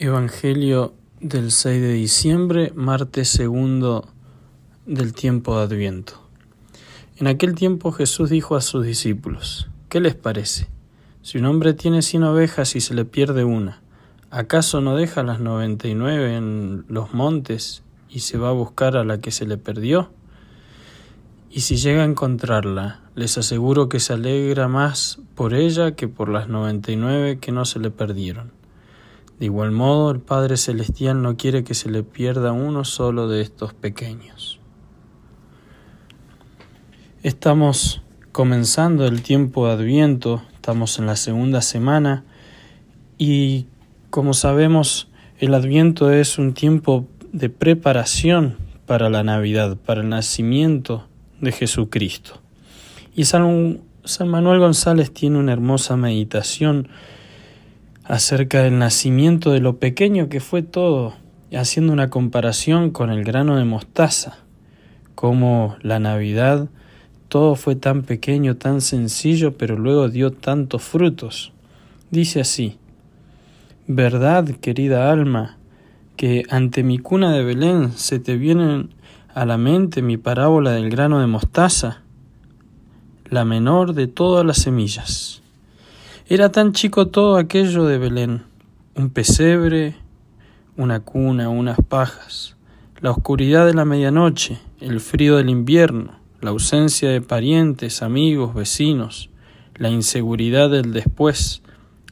Evangelio del 6 de diciembre, martes segundo del tiempo de Adviento. En aquel tiempo Jesús dijo a sus discípulos, ¿qué les parece? Si un hombre tiene cien ovejas y se le pierde una, ¿acaso no deja las noventa y nueve en los montes y se va a buscar a la que se le perdió? Y si llega a encontrarla, les aseguro que se alegra más por ella que por las noventa y nueve que no se le perdieron. De igual modo, el Padre Celestial no quiere que se le pierda uno solo de estos pequeños. Estamos comenzando el tiempo de Adviento, estamos en la segunda semana y como sabemos, el Adviento es un tiempo de preparación para la Navidad, para el nacimiento de Jesucristo. Y San, San Manuel González tiene una hermosa meditación acerca del nacimiento de lo pequeño que fue todo, haciendo una comparación con el grano de mostaza, como la Navidad todo fue tan pequeño, tan sencillo, pero luego dio tantos frutos. Dice así, ¿verdad, querida alma, que ante mi cuna de Belén se te viene a la mente mi parábola del grano de mostaza, la menor de todas las semillas? Era tan chico todo aquello de Belén, un pesebre, una cuna, unas pajas, la oscuridad de la medianoche, el frío del invierno, la ausencia de parientes, amigos, vecinos, la inseguridad del después,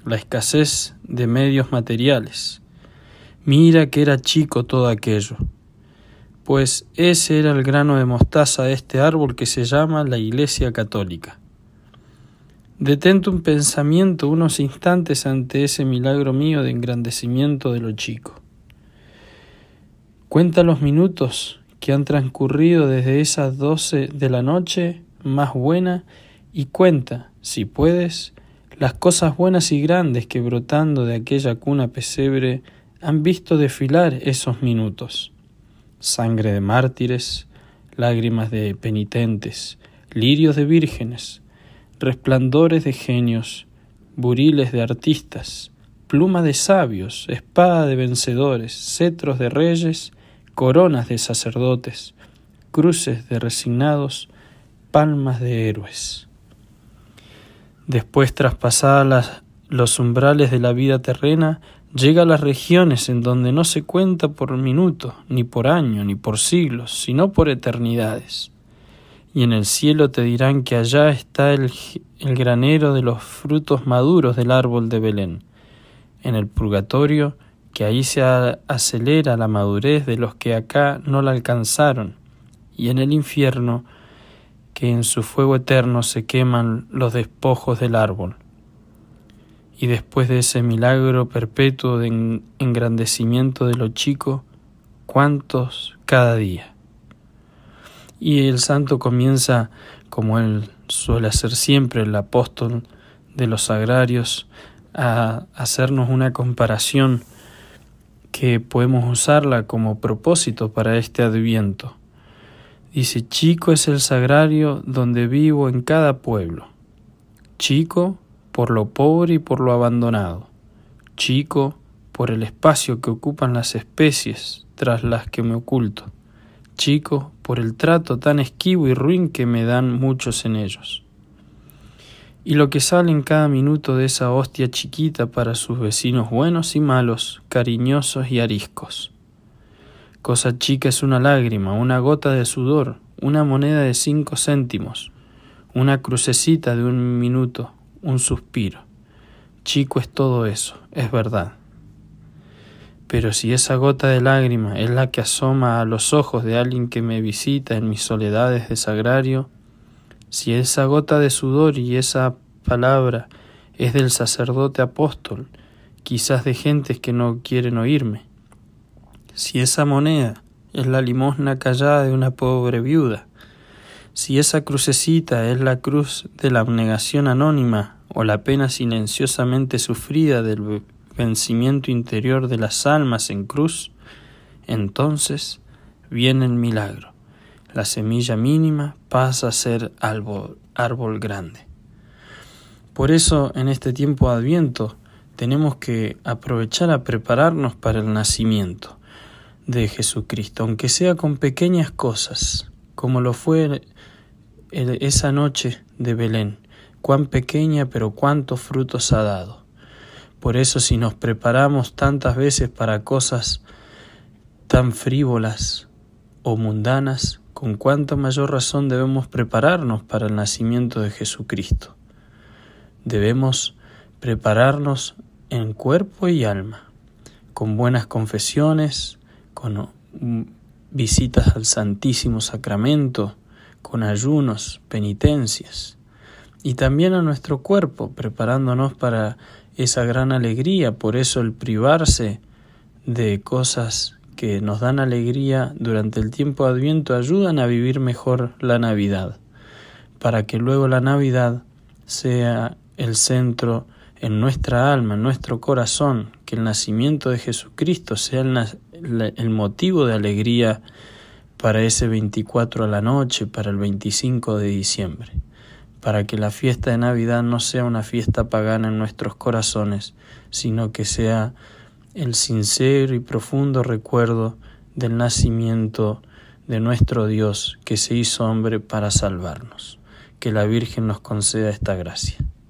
la escasez de medios materiales. Mira que era chico todo aquello, pues ese era el grano de mostaza de este árbol que se llama la Iglesia Católica. Detente un pensamiento unos instantes ante ese milagro mío de engrandecimiento de lo chico. Cuenta los minutos que han transcurrido desde esas doce de la noche más buena y cuenta, si puedes, las cosas buenas y grandes que brotando de aquella cuna pesebre han visto desfilar esos minutos. Sangre de mártires, lágrimas de penitentes, lirios de vírgenes, resplandores de genios, buriles de artistas, pluma de sabios, espada de vencedores, cetros de reyes, coronas de sacerdotes, cruces de resignados, palmas de héroes. Después, traspasadas los umbrales de la vida terrena, llega a las regiones en donde no se cuenta por minuto, ni por año, ni por siglos, sino por eternidades y en el cielo te dirán que allá está el, granero de los frutos maduros del árbol de Belén. En el purgatorio, que ahí se acelera la madurez de los que acá no la alcanzaron, y en el infierno, que en su fuego eterno se queman los despojos del árbol. Y después de ese milagro perpetuo de engrandecimiento de lo chico, ¿cuántos cada día? Y el santo comienza, como él suele hacer siempre, el apóstol de los sagrarios, a hacernos una comparación que podemos usarla como propósito para este adviento. Dice, chico es el sagrario donde vivo en cada pueblo. Chico por lo pobre y por lo abandonado. Chico por el espacio que ocupan las especies tras las que me oculto chico por el trato tan esquivo y ruin que me dan muchos en ellos. Y lo que sale en cada minuto de esa hostia chiquita para sus vecinos buenos y malos, cariñosos y ariscos. Cosa chica es una lágrima, una gota de sudor, una moneda de cinco céntimos, una crucecita de un minuto, un suspiro. Chico es todo eso, es verdad. Pero si esa gota de lágrima es la que asoma a los ojos de alguien que me visita en mis soledades de sagrario, si esa gota de sudor y esa palabra es del sacerdote apóstol, quizás de gentes que no quieren oírme, si esa moneda es la limosna callada de una pobre viuda, si esa crucecita es la cruz de la abnegación anónima o la pena silenciosamente sufrida del vencimiento interior de las almas en cruz, entonces viene el milagro. La semilla mínima pasa a ser árbol, grande. Por eso en este tiempo de adviento tenemos que aprovechar a prepararnos para el nacimiento de Jesucristo, aunque sea con pequeñas cosas, como lo fue esa noche de Belén, cuán pequeña pero cuántos frutos ha dado. Por eso si nos preparamos tantas veces para cosas tan frívolas o mundanas, con cuánta mayor razón debemos prepararnos para el nacimiento de Jesucristo. Debemos prepararnos en cuerpo y alma, con buenas confesiones, con visitas al Santísimo Sacramento, con ayunos, penitencias, y también a nuestro cuerpo, preparándonos para esa gran alegría. Por eso el privarse de cosas que nos dan alegría durante el tiempo de Adviento ayudan a vivir mejor la Navidad, para que luego la Navidad sea el centro en nuestra alma, en nuestro corazón, que el nacimiento de Jesucristo sea el, el motivo de alegría para ese 24 a la noche, para el 25 de diciembre, para que la fiesta de Navidad no sea una fiesta pagana en nuestros corazones, sino que sea el sincero y profundo recuerdo del nacimiento de nuestro Dios que se hizo hombre para salvarnos. Que la Virgen nos conceda esta gracia.